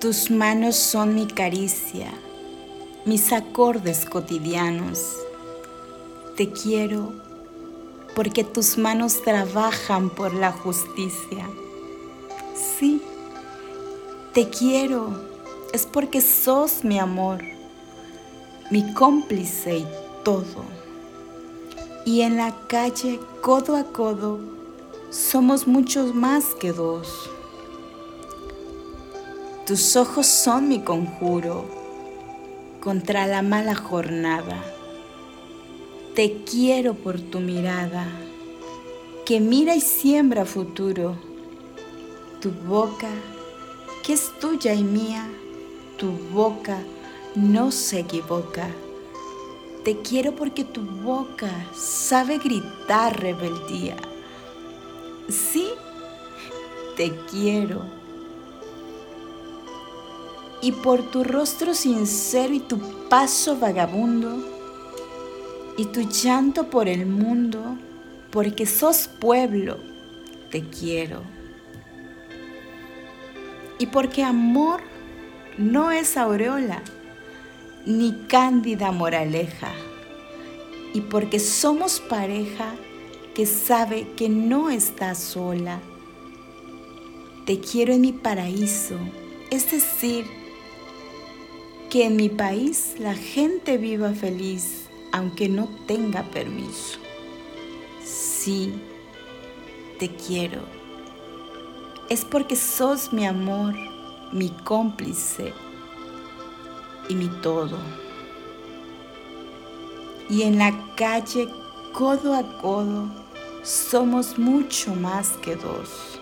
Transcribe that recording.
Tus manos son mi caricia, mis acordes cotidianos. Te quiero porque tus manos trabajan por la justicia. Sí, te quiero, es porque sos mi amor, mi cómplice y todo. Y en la calle, codo a codo, somos muchos más que dos. Tus ojos son mi conjuro contra la mala jornada. Te quiero por tu mirada, que mira y siembra futuro. Tu boca, que es tuya y mía, tu boca no se equivoca. Te quiero porque tu boca sabe gritar rebeldía. Sí, te quiero y por tu rostro sincero y tu paso vagabundo y tu llanto por el mundo, porque sos pueblo, te quiero. Y porque amor no es aureola, ni cándida moraleja, y porque somos pareja que sabe que no está sola. Te quiero en mi paraíso, es decir, que en mi país la gente viva feliz aunque no tenga permiso. Sí, te quiero. Es porque sos mi amor, mi cómplice y mi todo. Y en la calle, codo a codo, somos mucho más que dos.